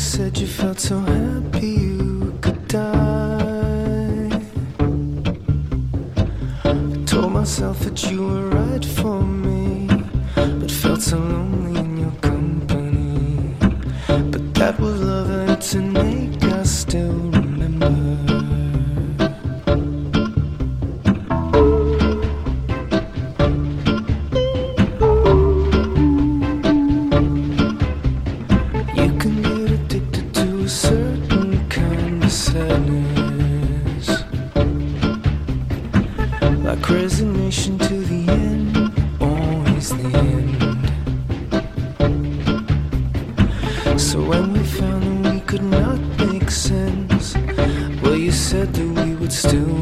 said you felt so happy you could die. I told myself that you were right for me, but felt so lonely in your company. But that was love, and it's sadness. Like resignation to the end, always the end. So when we found that we could not make sense, well, you said that we would still